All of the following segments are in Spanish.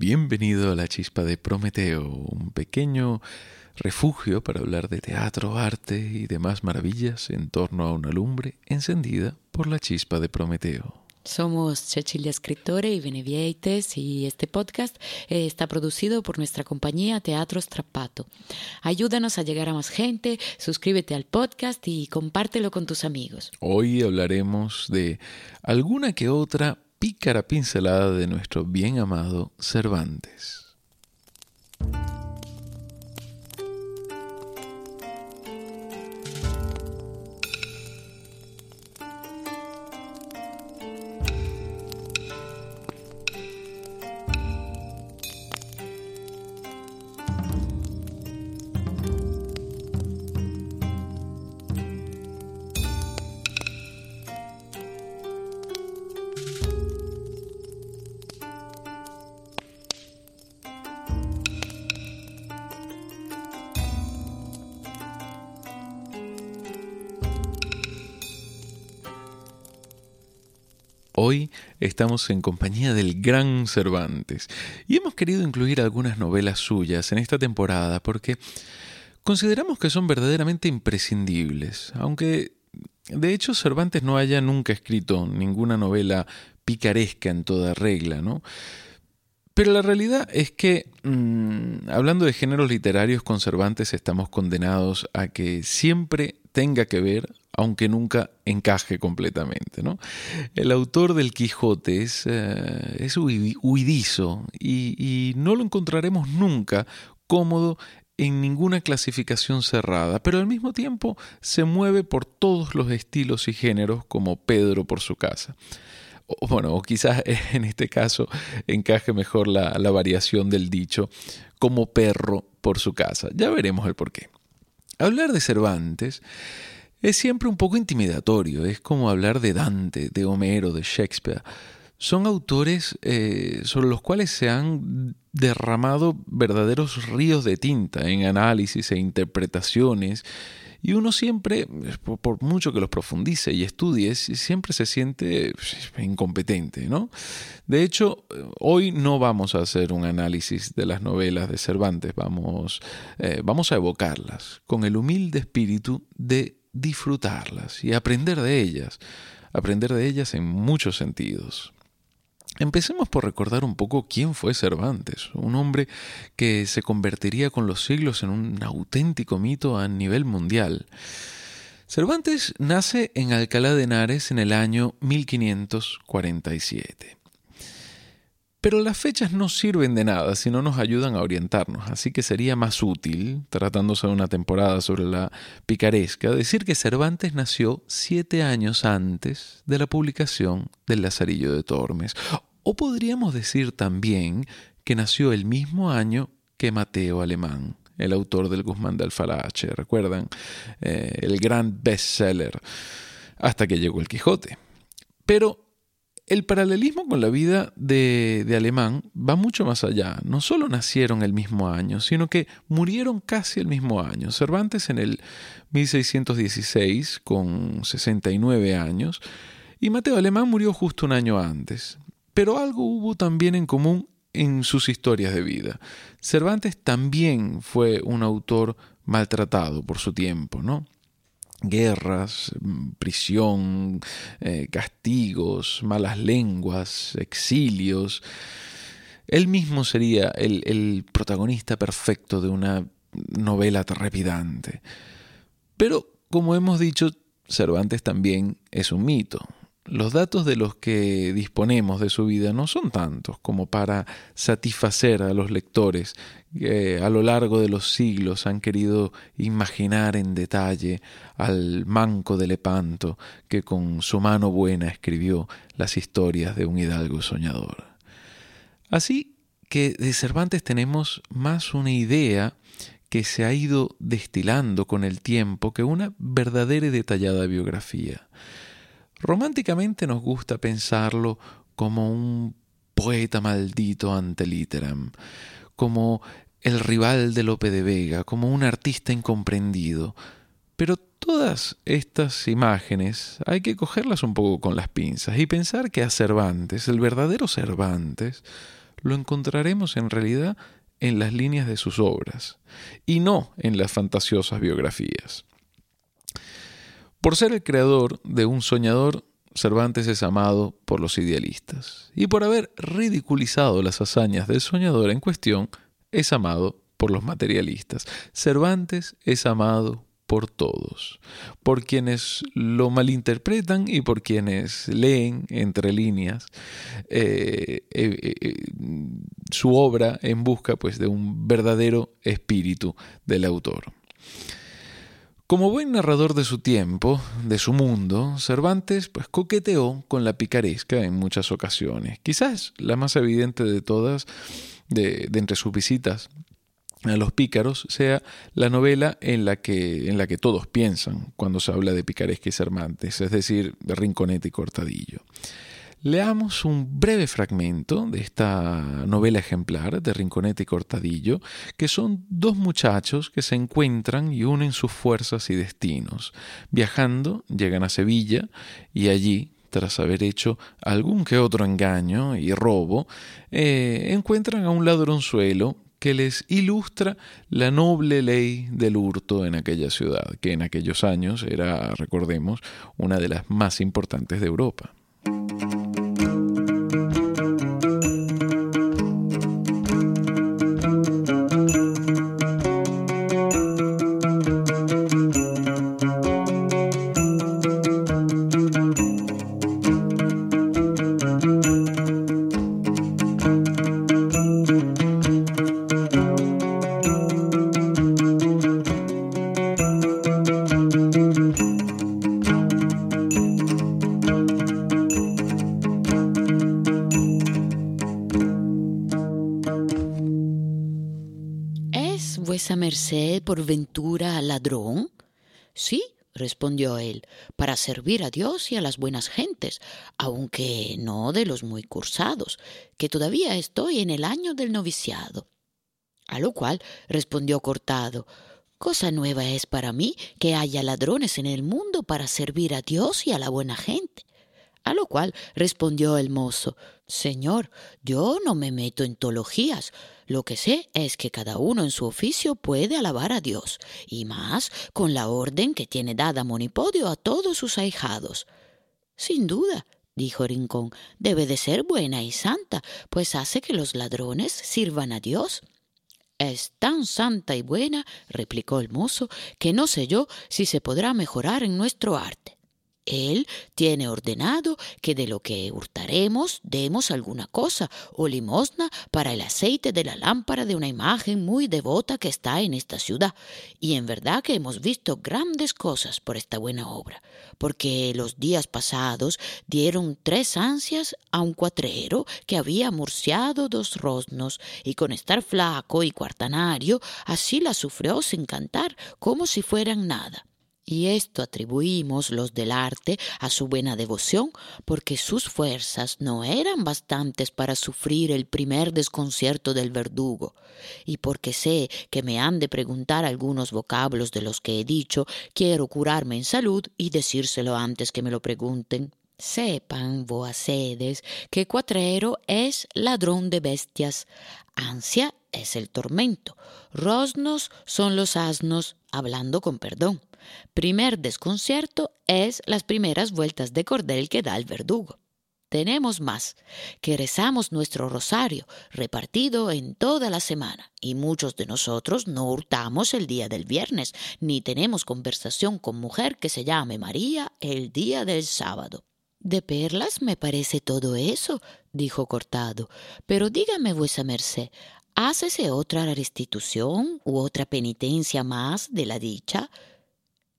Bienvenido a la chispa de Prometeo, un pequeño refugio para hablar de teatro, arte y demás maravillas en torno a una lumbre encendida por la chispa de Prometeo. Somos Cecilia Escritore y Benevieites y este podcast eh, está producido por nuestra compañía Teatro Strappato. Ayúdanos a llegar a más gente, suscríbete al podcast y compártelo con tus amigos. Hoy hablaremos de alguna que otra pícara pincelada de nuestro bien amado Cervantes. Hoy estamos en compañía del gran Cervantes y hemos querido incluir algunas novelas suyas en esta temporada porque consideramos que son verdaderamente imprescindibles, aunque de hecho Cervantes no haya nunca escrito ninguna novela picaresca en toda regla, ¿no? Pero la realidad es que, mm, hablando de géneros literarios con Cervantes, estamos condenados a que siempre tenga que ver aunque nunca encaje completamente. ¿no? El autor del Quijote es, eh, huidizo y, no lo encontraremos nunca cómodo en ninguna clasificación cerrada, pero al mismo tiempo se mueve por todos los estilos y géneros como Pedro por su casa. Bueno, o quizás en este caso encaje mejor la, la variación del dicho como perro por su casa. Ya veremos el porqué. Hablar de Cervantes es siempre un poco intimidatorio, es como hablar de Dante, de Homero, de Shakespeare. Son autores eh, sobre los cuales se han derramado verdaderos ríos de tinta en análisis e interpretaciones, y uno siempre, por mucho que los profundice y estudie, siempre se siente pues, incompetente, ¿no? De hecho, hoy no vamos a hacer un análisis de las novelas de Cervantes, vamos, eh, vamos a evocarlas con el humilde espíritu de disfrutarlas y aprender de ellas, aprender de ellas en muchos sentidos. Empecemos por recordar un poco quién fue Cervantes, un hombre que se convertiría con los siglos en un auténtico mito a nivel mundial. Cervantes nace en Alcalá de Henares en el año 1547. Pero las fechas no sirven de nada si no nos ayudan a orientarnos, así que sería más útil, tratándose de una temporada sobre la picaresca, decir que Cervantes nació siete años antes de la publicación del Lazarillo de Tormes. O podríamos decir también que nació el mismo año que Mateo Alemán, el autor del Guzmán de Alfarache, ¿recuerdan? Eh, el gran bestseller, hasta que llegó el Quijote. Pero el paralelismo con la vida de, Alemán va mucho más allá. No solo nacieron el mismo año, sino que murieron casi el mismo año. Cervantes en el 1616, con 69 años, y Mateo Alemán murió justo un año antes. Pero algo hubo también en común en sus historias de vida. Cervantes también fue un autor maltratado por su tiempo, ¿no? Guerras, prisión, eh, castigos, malas lenguas, exilios. Él mismo sería el, el protagonista perfecto de una novela trepidante. Pero, como hemos dicho, Cervantes también es un mito. Los datos de los que disponemos de su vida no son tantos como para satisfacer a los lectores que a lo largo de los siglos han querido imaginar en detalle al manco de Lepanto que con su mano buena escribió las historias de un hidalgo soñador. Así que de Cervantes tenemos más una idea que se ha ido destilando con el tiempo que una verdadera y detallada biografía. Románticamente nos gusta pensarlo como un poeta maldito ante literam, como el rival de Lope de Vega, como un artista incomprendido. Pero todas estas imágenes hay que cogerlas un poco con las pinzas y pensar que a Cervantes, el verdadero Cervantes, lo encontraremos en realidad en las líneas de sus obras y no en las fantasiosas biografías. Por ser el creador de un soñador, Cervantes es amado por los idealistas y por haber ridiculizado las hazañas del soñador en cuestión, es amado por los materialistas. Cervantes es amado por todos, por quienes lo malinterpretan y por quienes leen entre líneas eh, eh, eh, su obra en busca pues, de un verdadero espíritu del autor. Como buen narrador de su tiempo, de su mundo, Cervantes pues, coqueteó con la picaresca en muchas ocasiones. Quizás la más evidente de todas, de entre sus visitas a los pícaros sea la novela en la que, en la que todos piensan cuando se habla de picaresca y Cervantes, es decir, de Rinconete y Cortadillo. Leamos un breve fragmento de esta novela ejemplar de Rinconete y Cortadillo, que son dos muchachos que se encuentran y unen sus fuerzas y destinos. Viajando, llegan a Sevilla y allí, tras haber hecho algún que otro engaño y robo, eh, encuentran a un ladronzuelo que les ilustra la noble ley del hurto en aquella ciudad, que en aquellos años era, recordemos, una de las más importantes de Europa. Servir a Dios y a las buenas gentes, aunque no de los muy cursados, que todavía estoy en el año del noviciado. A lo cual respondió Cortado, Cosa nueva es para mí que haya ladrones en el mundo para servir a Dios y a la buena gente. A lo cual respondió el mozo, Señor, yo no me meto en teologías. Lo que sé es que cada uno en su oficio puede alabar a Dios, y más con la orden que tiene dada Monipodio a todos sus ahijados. Sin duda, dijo Rincón, debe de ser buena y santa, pues hace que los ladrones sirvan a Dios. Es tan santa y buena, replicó el mozo, que no sé yo si se podrá mejorar en nuestro arte. Él tiene ordenado que de lo que hurtaremos demos alguna cosa o limosna para el aceite de la lámpara de una imagen muy devota que está en esta ciudad. Y en verdad que hemos visto grandes cosas por esta buena obra, porque los días pasados dieron tres ansias a un cuatrero que había murciado dos rosnos, y con estar flaco y cuartanario, así la sufrió sin cantar, como si fueran nada y esto atribuimos los del arte a su buena devoción, porque sus fuerzas no eran bastantes para sufrir el primer desconcierto del verdugo, y porque sé que me han de preguntar algunos vocablos de los que he dicho, quiero curarme en salud y decírselo antes que me lo pregunten. Sepan, voacedes, que cuatrero es ladrón de bestias, ansia es el tormento, rosnos son los asnos, hablando con perdón. Primer desconcierto es las primeras vueltas de cordel que da el verdugo. Tenemos más, que rezamos nuestro rosario repartido en toda la semana, y muchos de nosotros no hurtamos el día del viernes, ni tenemos conversación con mujer que se llame María el día del sábado. De perlas me parece todo eso, dijo Cortado, pero dígame vuesa merced, ¿hácese otra restitución u otra penitencia más de la dicha?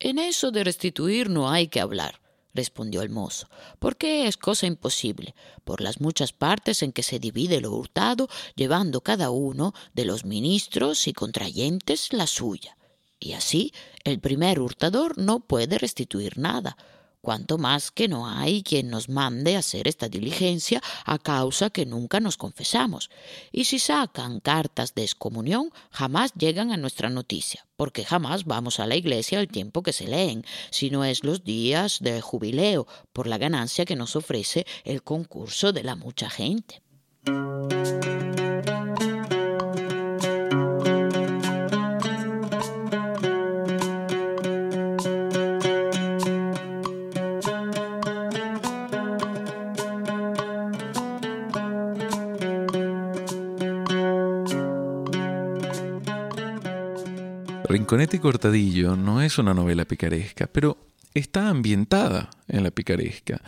En eso de restituir no hay que hablar, respondió el mozo, porque es cosa imposible, por las muchas partes en que se divide lo hurtado, llevando cada uno de los ministros y contrayentes la suya. Y así el primer hurtador no puede restituir nada, cuanto más que no hay quien nos mande hacer esta diligencia a causa que nunca nos confesamos. Y si sacan cartas de excomunión, jamás llegan a nuestra noticia, porque jamás vamos a la iglesia al tiempo que se leen, sino es los días de jubileo, por la ganancia que nos ofrece el concurso de la mucha gente. Rinconete y Cortadillo no es una novela picaresca, pero está ambientada en la picaresca.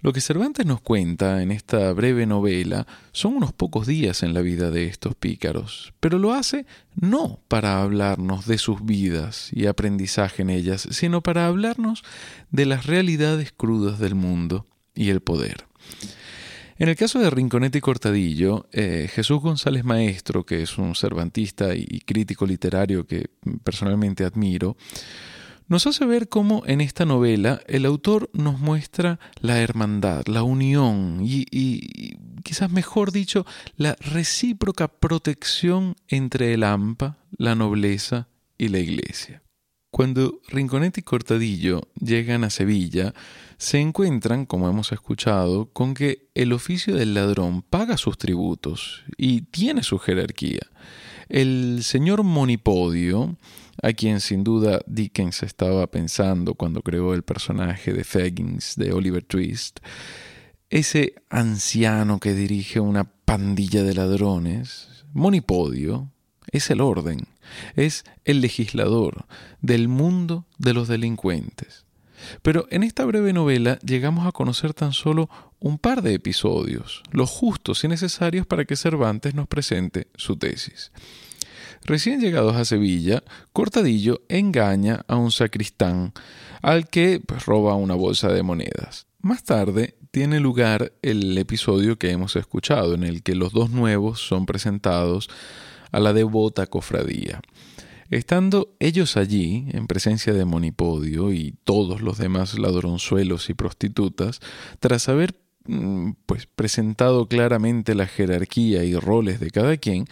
Lo que Cervantes nos cuenta en esta breve novela son unos pocos días en la vida de estos pícaros, pero lo hace no para hablarnos de sus vidas y aprendizaje en ellas, sino para hablarnos de las realidades crudas del mundo y el poder. En el caso de Rinconete y Cortadillo, eh, Jesús González Maestro, que es un cervantista y crítico literario que personalmente admiro, nos hace ver cómo en esta novela el autor nos muestra la hermandad, la unión y, quizás mejor dicho, la recíproca protección entre el AMPA, la nobleza y la iglesia. Cuando Rinconete y Cortadillo llegan a Sevilla, se encuentran, como hemos escuchado, con que el oficio del ladrón paga sus tributos y tiene su jerarquía. El señor Monipodio, a quien sin duda Dickens estaba pensando cuando creó el personaje de Faggins de Oliver Twist, ese anciano que dirige una pandilla de ladrones, Monipodio, es el orden, es el legislador del mundo de los delincuentes. Pero en esta breve novela llegamos a conocer tan solo un par de episodios, los justos y necesarios para que Cervantes nos presente su tesis. Recién llegados a Sevilla, Cortadillo engaña a un sacristán al que pues, roba una bolsa de monedas. Más tarde tiene lugar el episodio que hemos escuchado, en el que los dos nuevos son presentados a la devota cofradía. Estando ellos allí, en presencia de Monipodio y todos los demás ladronzuelos y prostitutas, tras haber mm, pues presentado claramente la jerarquía y roles de cada quien,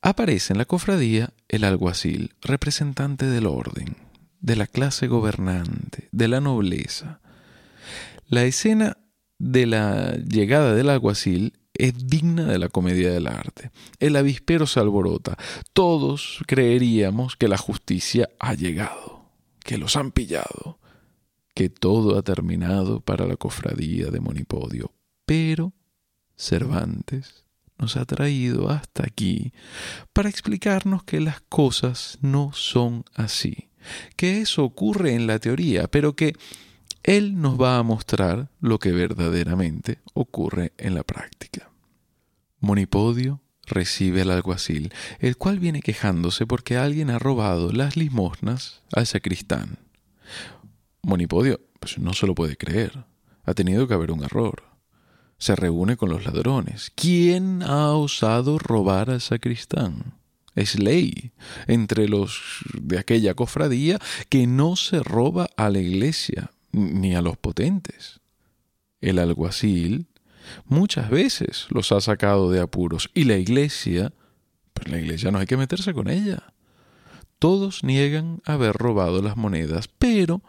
aparece en la cofradía el alguacil, representante del orden, de la clase gobernante, de la nobleza. La escena de la llegada del alguacil es digna de la comedia del arte. El avispero se alborota. Todos creeríamos que la justicia ha llegado, que los han pillado, que todo ha terminado para la cofradía de Monipodio. Pero Cervantes nos ha traído hasta aquí para explicarnos que las cosas no son así, que eso ocurre en la teoría, pero que él nos va a mostrar lo que verdaderamente ocurre en la práctica. Monipodio recibe al alguacil, el cual viene quejándose porque alguien ha robado las limosnas al sacristán. Monipodio pues, no se lo puede creer. Ha tenido que haber un error. Se reúne con los ladrones. ¿Quién ha osado robar al sacristán? Es ley entre los de aquella cofradía que no se roba a la iglesia, ni a los potentes. El alguacil muchas veces los ha sacado de apuros y la iglesia, pues la iglesia no hay que meterse con ella. Todos niegan haber robado las monedas, pero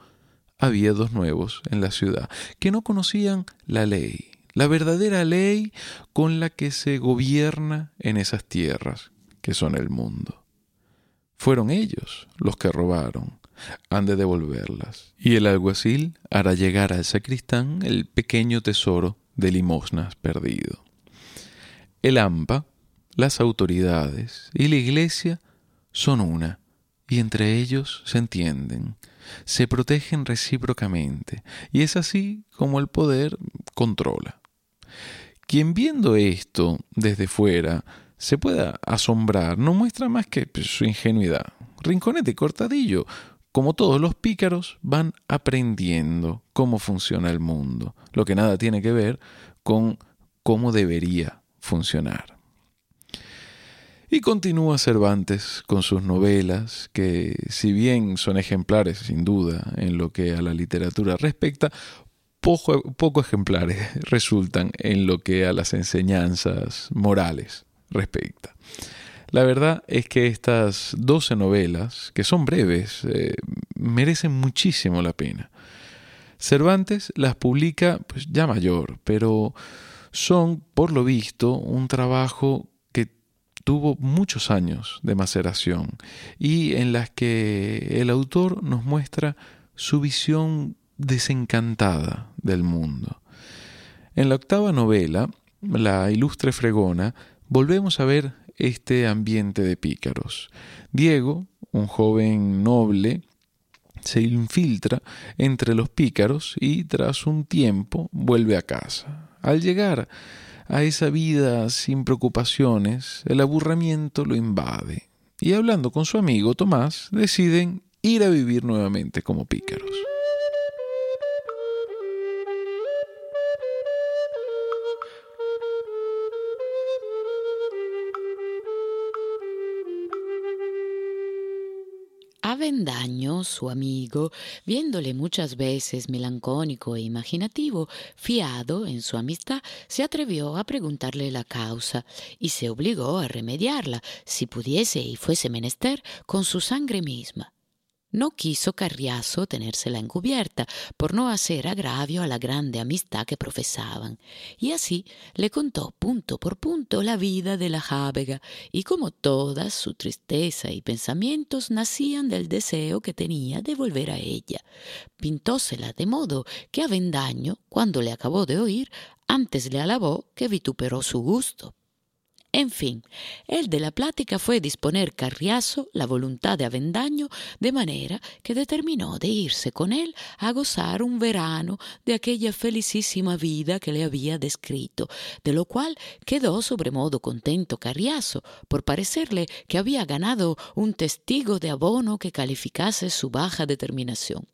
había dos nuevos en la ciudad que no conocían la ley, la verdadera ley con la que se gobierna en esas tierras que son el mundo. Fueron ellos los que robaron, han de devolverlas. Y el alguacil hará llegar al sacristán el pequeño tesoro de limosnas perdido. El AMPA, las autoridades y la Iglesia son una, y entre ellos se entienden, se protegen recíprocamente, y es así como el poder controla. Quien viendo esto desde fuera se pueda asombrar no muestra más que su ingenuidad. Rinconete cortadillo como todos los pícaros, van aprendiendo cómo funciona el mundo, lo que nada tiene que ver con cómo debería funcionar. Y continúa Cervantes con sus novelas, que si bien son ejemplares sin duda en lo que a la literatura respecta, poco, ejemplares resultan en lo que a las enseñanzas morales respecta. La verdad es que estas 12 novelas, que son breves, eh, merecen muchísimo la pena. Cervantes las publica pues, ya mayor, pero son, por lo visto, un trabajo que tuvo muchos años de maceración y en las que el autor nos muestra su visión desencantada del mundo. En la octava novela, La ilustre fregona, volvemos a ver este ambiente de pícaros. Diego, un joven noble, se infiltra entre los pícaros y tras un tiempo vuelve a casa. Al llegar a esa vida sin preocupaciones, el aburrimiento lo invade y hablando con su amigo Tomás deciden ir a vivir nuevamente como pícaros. Su amigo, viéndole muchas veces melancónico e imaginativo, fiado en su amistad, se atrevió a preguntarle la causa y se obligó a remediarla, si pudiese y fuese menester, con su sangre misma. No quiso Carriazo tenérsela encubierta por no hacer agravio a la grande amistad que profesaban, y así le contó punto por punto la vida de la jábega, y como todas su tristeza y pensamientos nacían del deseo que tenía de volver a ella. Pintósela de modo que Avendaño, cuando le acabó de oír, antes le alabó que vituperó su gusto. En fin, el de la plática fue disponer Carriazo la voluntad de Avendaño de manera que determinó de irse con él a gozar un verano de aquella felicísima vida que le había descrito, de lo cual quedó sobremodo contento Carriazo, por parecerle que había ganado un testigo de abono que calificase su baja determinación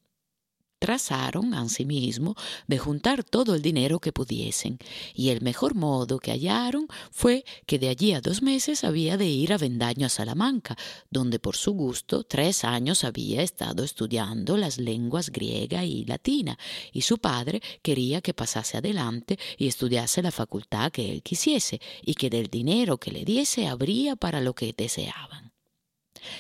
trazaron asimismo de juntar todo el dinero que pudiesen, y el mejor modo que hallaron fue que de allí a dos meses había de ir a Vendaño a Salamanca, donde por su gusto tres años había estado estudiando las lenguas griega y latina, y su padre quería que pasase adelante y estudiase la facultad que él quisiese, y que del dinero que le diese habría para lo que deseaban.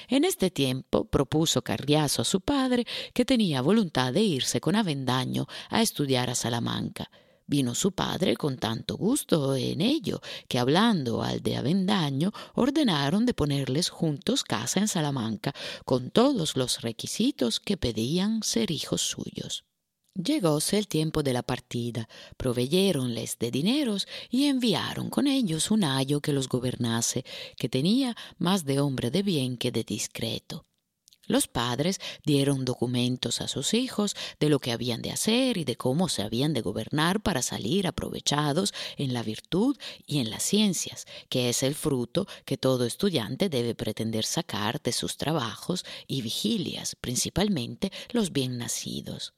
En este tiempo propuso Carriazo a su padre que tenía voluntad de irse con Avendaño a estudiar a Salamanca. Vino su padre con tanto gusto en ello que hablando al de Avendaño ordenaron de ponerles juntos casa en Salamanca con todos los requisitos que pedían ser hijos suyos. Llegóse el tiempo de la partida, proveyéronles de dineros y enviaron con ellos un ayo que los gobernase, que tenía más de hombre de bien que de discreto. Los padres dieron documentos a sus hijos de lo que habían de hacer y de cómo se habían de gobernar para salir aprovechados en la virtud y en las ciencias, que es el fruto que todo estudiante debe pretender sacar de sus trabajos y vigilias, principalmente los bien nacidos.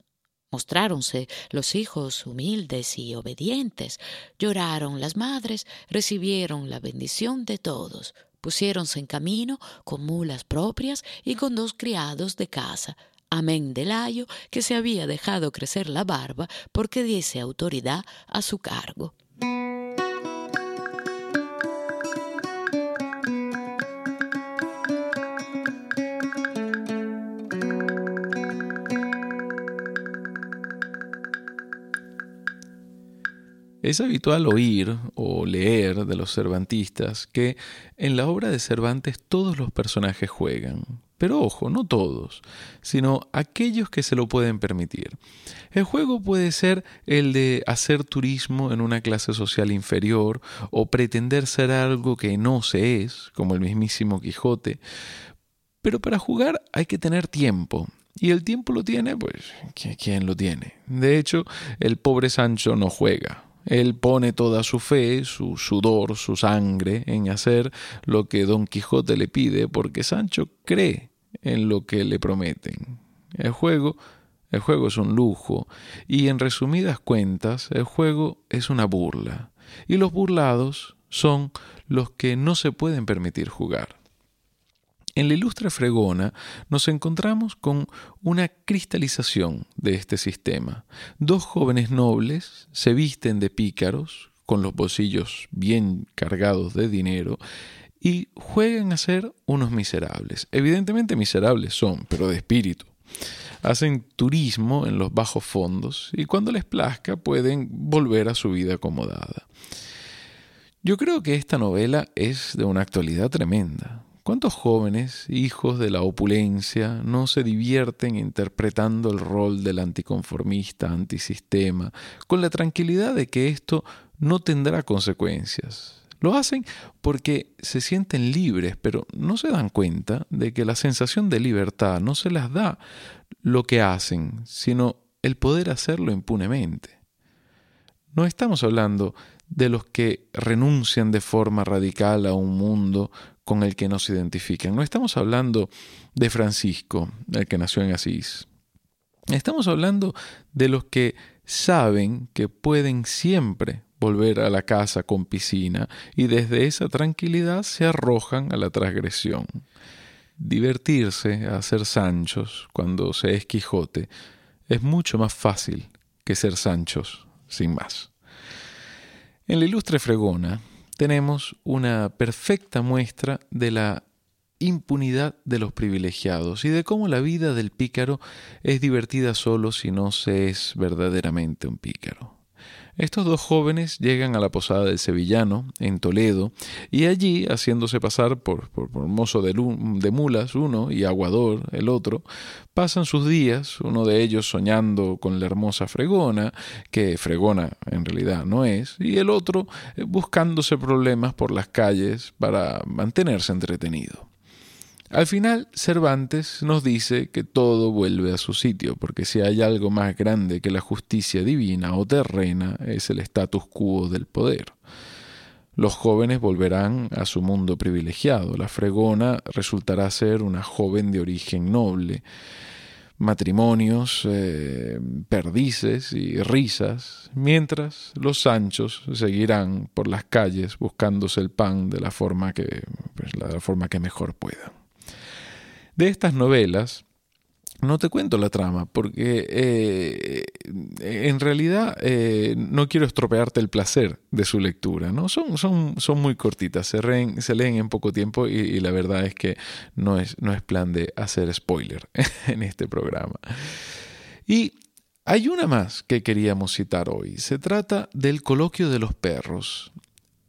Mostráronse los hijos humildes y obedientes, lloraron las madres, recibieron la bendición de todos, pusiéronse en camino con mulas propias y con dos criados de casa, amén del ayo que se había dejado crecer la barba porque diese autoridad a su cargo. Es habitual oír o leer de los cervantistas que en la obra de Cervantes todos los personajes juegan, pero ojo, no todos, sino aquellos que se lo pueden permitir. El juego puede ser el de hacer turismo en una clase social inferior o pretender ser algo que no se es, como el mismísimo Quijote, pero para jugar hay que tener tiempo, y el tiempo lo tiene, pues, ¿quién lo tiene? De hecho, el pobre Sancho no juega, él pone toda su fe, su sudor, su sangre en hacer lo que Don Quijote le pide, porque Sancho cree en lo que le prometen. El juego, el juego es un lujo, y en resumidas cuentas, el juego es una burla, y los burlados son los que no se pueden permitir jugar. En la ilustre fregona nos encontramos con una cristalización de este sistema. Dos jóvenes nobles se visten de pícaros, con los bolsillos bien cargados de dinero, y juegan a ser unos miserables. Evidentemente miserables son, pero de espíritu. hacen turismo en los bajos fondos y cuando les plazca pueden volver a su vida acomodada. Yo creo que esta novela es de una actualidad tremenda. ¿Cuántos jóvenes, hijos de la opulencia, no se divierten interpretando el rol del anticonformista, antisistema, con la tranquilidad de que esto no tendrá consecuencias? Lo hacen porque se sienten libres, pero no se dan cuenta de que la sensación de libertad no se las da lo que hacen, sino el poder hacerlo impunemente. No estamos hablando de los que renuncian de forma radical a un mundo con el que no se identifican. No estamos hablando de Francisco, el que nació en Asís. Estamos hablando de los que saben que pueden siempre volver a la casa con piscina y desde esa tranquilidad se arrojan a la transgresión. Divertirse a ser Sanchos cuando se es Quijote es mucho más fácil que ser Sanchos sin más. En la ilustre fregona tenemos una perfecta muestra de la impunidad de los privilegiados y de cómo la vida del pícaro es divertida solo si no se es verdaderamente un pícaro. Estos dos jóvenes llegan a la posada del Sevillano, en Toledo, y allí, haciéndose pasar por, por, mozo de, de, mulas uno y aguador el otro, pasan sus días, uno de ellos soñando con la hermosa Fregona, que Fregona en realidad no es, y el otro eh, buscándose problemas por las calles para mantenerse entretenido. Al final, Cervantes nos dice que todo vuelve a su sitio, porque si hay algo más grande que la justicia divina o terrena, es el status quo del poder. Los jóvenes volverán a su mundo privilegiado. La fregona resultará ser una joven de origen noble. Matrimonios, eh, perdices y risas, mientras los Sanchos seguirán por las calles buscándose el pan de la forma que, pues, la forma que mejor puedan. De estas novelas, no te cuento la trama, porque eh, en realidad eh, no quiero estropearte el placer de su lectura. ¿no? Son, son, son muy cortitas, se, se, leen en poco tiempo y, la verdad es que no es, no es plan de hacer spoiler en este programa. Y hay una más que queríamos citar hoy. Se trata del coloquio de los perros.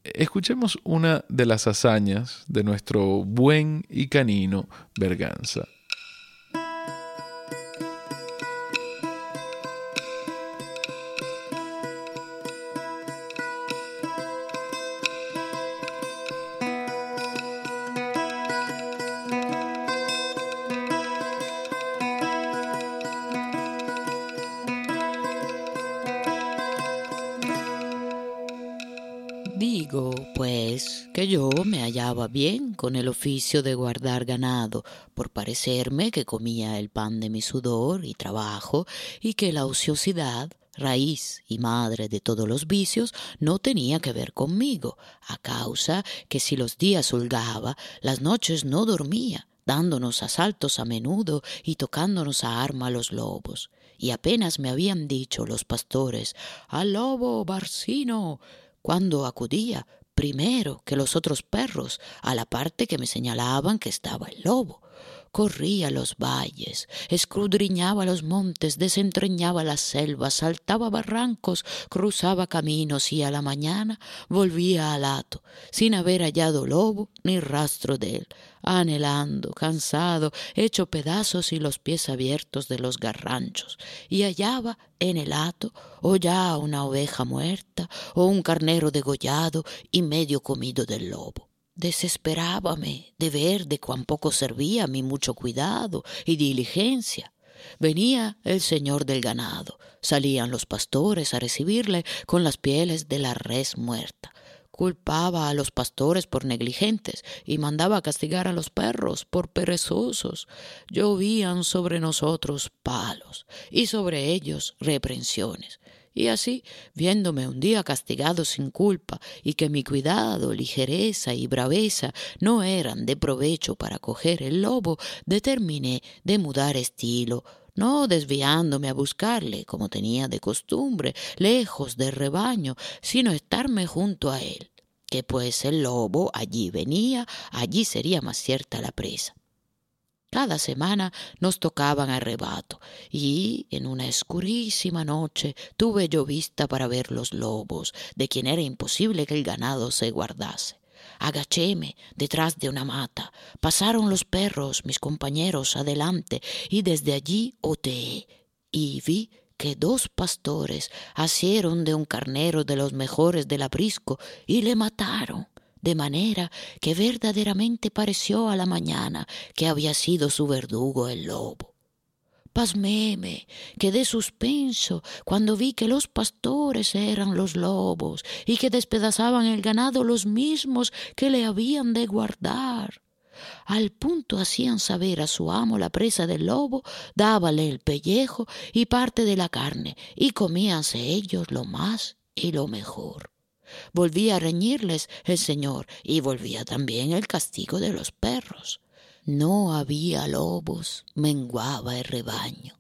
Escuchemos una de las hazañas de nuestro buen y canino Berganza. Yo me hallaba bien con el oficio de guardar ganado, por parecerme que comía el pan de mi sudor y trabajo, y que la ociosidad, raíz y madre de todos los vicios, no tenía que ver conmigo, a causa que si los días holgaba, las noches no dormía, dándonos asaltos a menudo y tocándonos a arma los lobos. Y apenas me habían dicho los pastores, al lobo barcino, cuando acudía primero que los otros perros a la parte que me señalaban que estaba el lobo. Corría los valles, escudriñaba los montes, desentrañaba las selvas, saltaba barrancos, cruzaba caminos y a la mañana volvía al hato, sin haber hallado lobo ni rastro de él, anhelando, cansado, hecho pedazos y los pies abiertos de los garranchos, y hallaba en el hato o ya una oveja muerta o un carnero degollado y medio comido del lobo. Desesperábame de ver de cuán poco servía mi mucho cuidado y diligencia. Venía el señor del ganado, salían los pastores a recibirle con las pieles de la res muerta. Culpaba a los pastores por negligentes y mandaba castigar a los perros por perezosos. Llovían sobre nosotros palos y sobre ellos reprensiones. Y así, viéndome un día castigado sin culpa y que mi cuidado, ligereza y braveza no eran de provecho para coger el lobo, determiné de mudar estilo, no desviándome a buscarle, como tenía de costumbre, lejos del rebaño, sino estarme junto a él, que pues el lobo allí venía, allí sería más cierta la presa. Cada semana nos tocaban arrebato y en una escurísima noche tuve yo vista para ver los lobos, de quien era imposible que el ganado se guardase. Agachéme detrás de una mata. Pasaron los perros, mis compañeros, adelante, y desde allí oteé y vi que dos pastores asieron de un carnero de los mejores del aprisco y le mataron de manera que verdaderamente pareció a la mañana que había sido su verdugo el lobo. Pasméme, quedé suspenso cuando vi que los pastores eran los lobos y que despedazaban el ganado los mismos que le habían de guardar. Al punto hacían saber a su amo la presa del lobo, dábale el pellejo y parte de la carne, y comíanse ellos lo más y lo mejor. Volvía a reñirles el Señor y volvía también el castigo de los perros. No había lobos, menguaba el rebaño.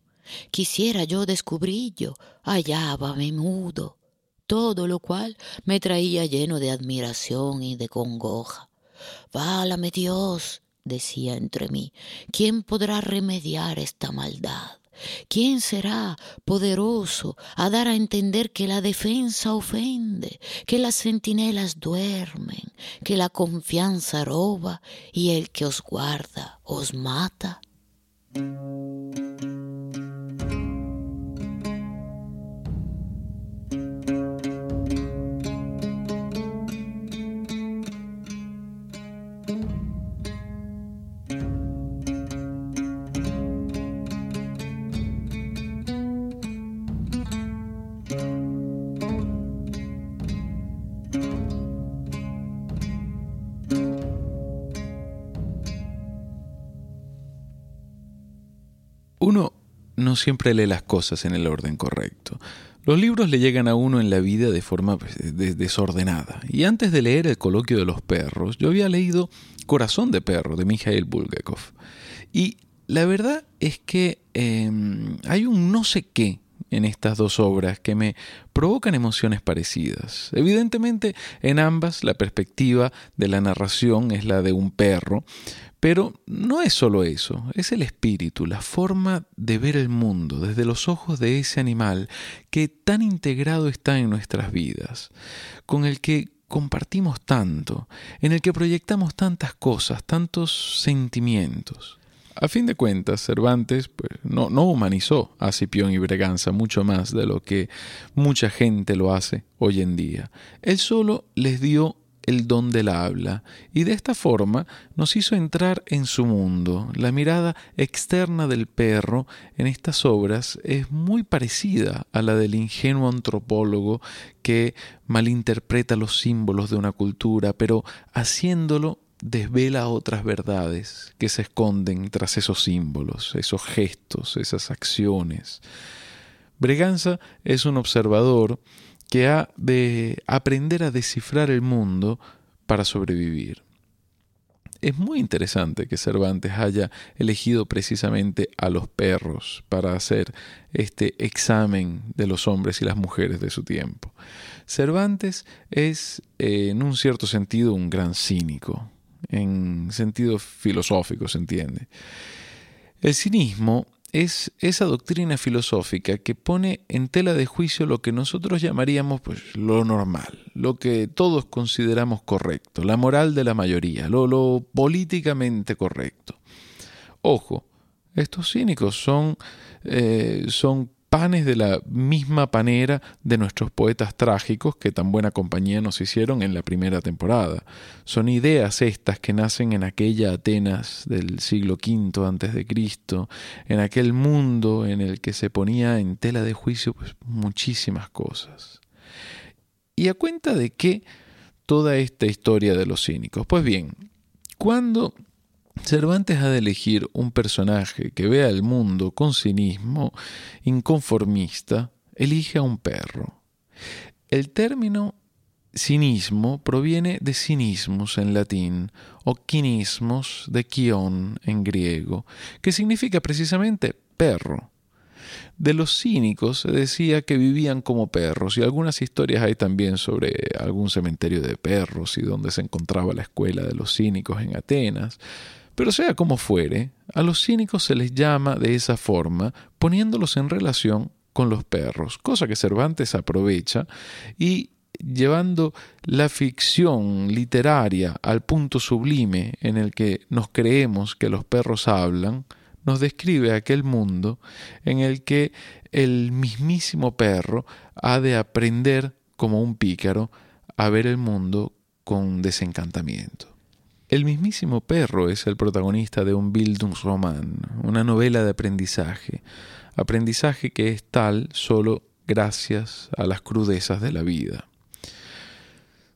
Quisiera yo descubrillo, hallábame mudo, todo lo cual me traía lleno de admiración y de congoja. Válame Dios, decía entre mí, ¿quién podrá remediar esta maldad? ¿Quién será poderoso a dar a entender que la defensa ofende, que las centinelas duermen, que la confianza roba y el que os guarda os mata? No siempre lee las cosas en el orden correcto. Los libros le llegan a uno en la vida de forma pues, desordenada. Y antes de leer El coloquio de los perros, yo había leído Corazón de perro de Mikhail Bulgakov. Y la verdad es que em, hay un no sé qué en estas dos obras que me provocan emociones parecidas. Evidentemente, en ambas la perspectiva de la narración es la de un perro, pero no es solo eso, es el espíritu, la forma de ver el mundo desde los ojos de ese animal que tan integrado está en nuestras vidas, con el que compartimos tanto, en el que proyectamos tantas cosas, tantos sentimientos. A fin de cuentas, Cervantes pues, no, no, humanizó a Cipión y Breganza mucho más de lo que mucha gente lo hace hoy en día. Él solo les dio el don del habla, y de esta forma nos hizo entrar en su mundo. La mirada externa del perro en estas obras es muy parecida a la del ingenuo antropólogo que malinterpreta los símbolos de una cultura, pero haciéndolo desvela otras verdades que se esconden tras esos símbolos, esos gestos, esas acciones. Breganza es un observador que ha de aprender a descifrar el mundo para sobrevivir. Es muy interesante que Cervantes haya elegido precisamente a los perros para hacer este examen de los hombres y las mujeres de su tiempo. Cervantes es, eh, en un cierto sentido, un gran cínico, en sentido filosófico, se entiende. El cinismo es esa doctrina filosófica que pone en tela de juicio lo que nosotros llamaríamos pues, lo normal, lo que todos consideramos correcto, la moral de la mayoría, lo, lo políticamente correcto. Ojo, estos cínicos son, eh, son panes de la misma panera de nuestros poetas trágicos que tan buena compañía nos hicieron en la primera temporada. Son ideas estas que nacen en aquella Atenas del siglo V antes de Cristo, en aquel mundo en el que se ponía en tela de juicio pues, muchísimas cosas. ¿Y a cuenta de qué toda esta historia de los cínicos? Pues bien, cuando Cervantes ha de elegir un personaje que vea el mundo con cinismo, inconformista, elige a un perro. El término cinismo proviene de cinismus en latín o quinismos de quión en griego, que significa precisamente perro. De los cínicos se decía que vivían como perros y algunas historias hay también sobre algún cementerio de perros y donde se encontraba la escuela de los cínicos en Atenas. Pero sea como fuere, a los cínicos se les llama de esa forma poniéndolos en relación con los perros, cosa que Cervantes aprovecha y llevando la ficción literaria al punto sublime en el que nos creemos que los perros hablan, nos describe aquel mundo en el que el mismísimo perro ha de aprender como un pícaro a ver el mundo con desencantamiento. El mismísimo perro es el protagonista de un Bildungsroman, una novela de aprendizaje, aprendizaje que es tal solo gracias a las crudezas de la vida.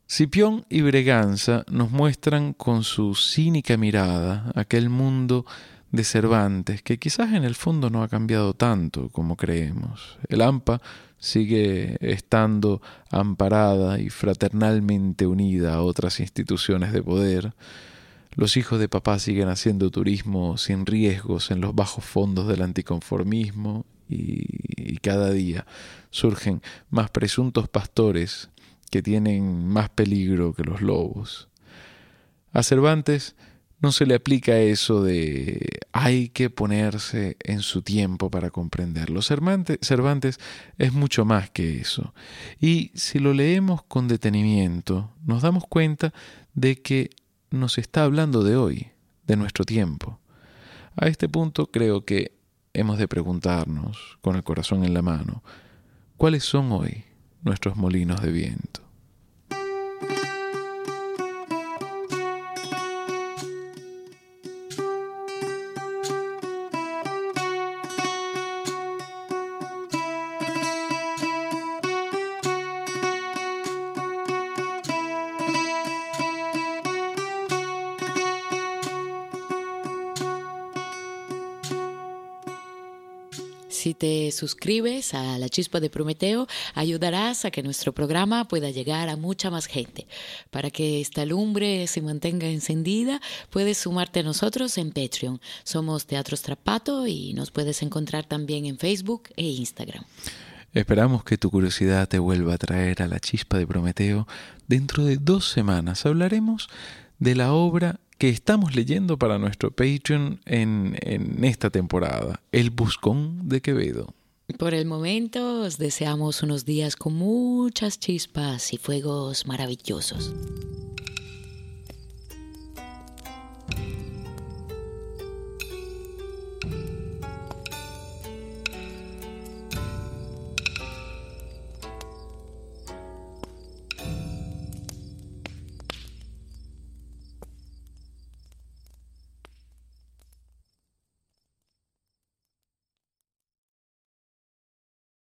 Cipión y Breganza nos muestran con su cínica mirada aquel mundo de Cervantes que quizás en el fondo no ha cambiado tanto como creemos. El AMPA sigue estando amparada y fraternalmente unida a otras instituciones de poder. Los hijos de papá siguen haciendo turismo sin riesgos en los bajos fondos del anticonformismo y, cada día surgen más presuntos pastores que tienen más peligro que los lobos. A Cervantes no se le aplica eso de hay que ponerse en su tiempo para comprenderlo. Cervantes, es mucho más que eso. Y si lo leemos con detenimiento, nos damos cuenta de que nos está hablando de hoy, de nuestro tiempo. A este punto creo que hemos de preguntarnos, con el corazón en la mano, ¿cuáles son hoy nuestros molinos de viento? Te suscribes a La Chispa de Prometeo, ayudarás a que nuestro programa pueda llegar a mucha más gente. Para que esta lumbre se mantenga encendida, puedes sumarte a nosotros en Patreon. Somos Teatro Strapato y nos puedes encontrar también en Facebook e Instagram. Esperamos que tu curiosidad te vuelva a traer a la chispa de Prometeo. Dentro de dos semanas hablaremos de la obra que estamos leyendo para nuestro Patreon en, en esta temporada, El Buscón de Quevedo. Por el momento os deseamos unos días con muchas chispas y fuegos maravillosos.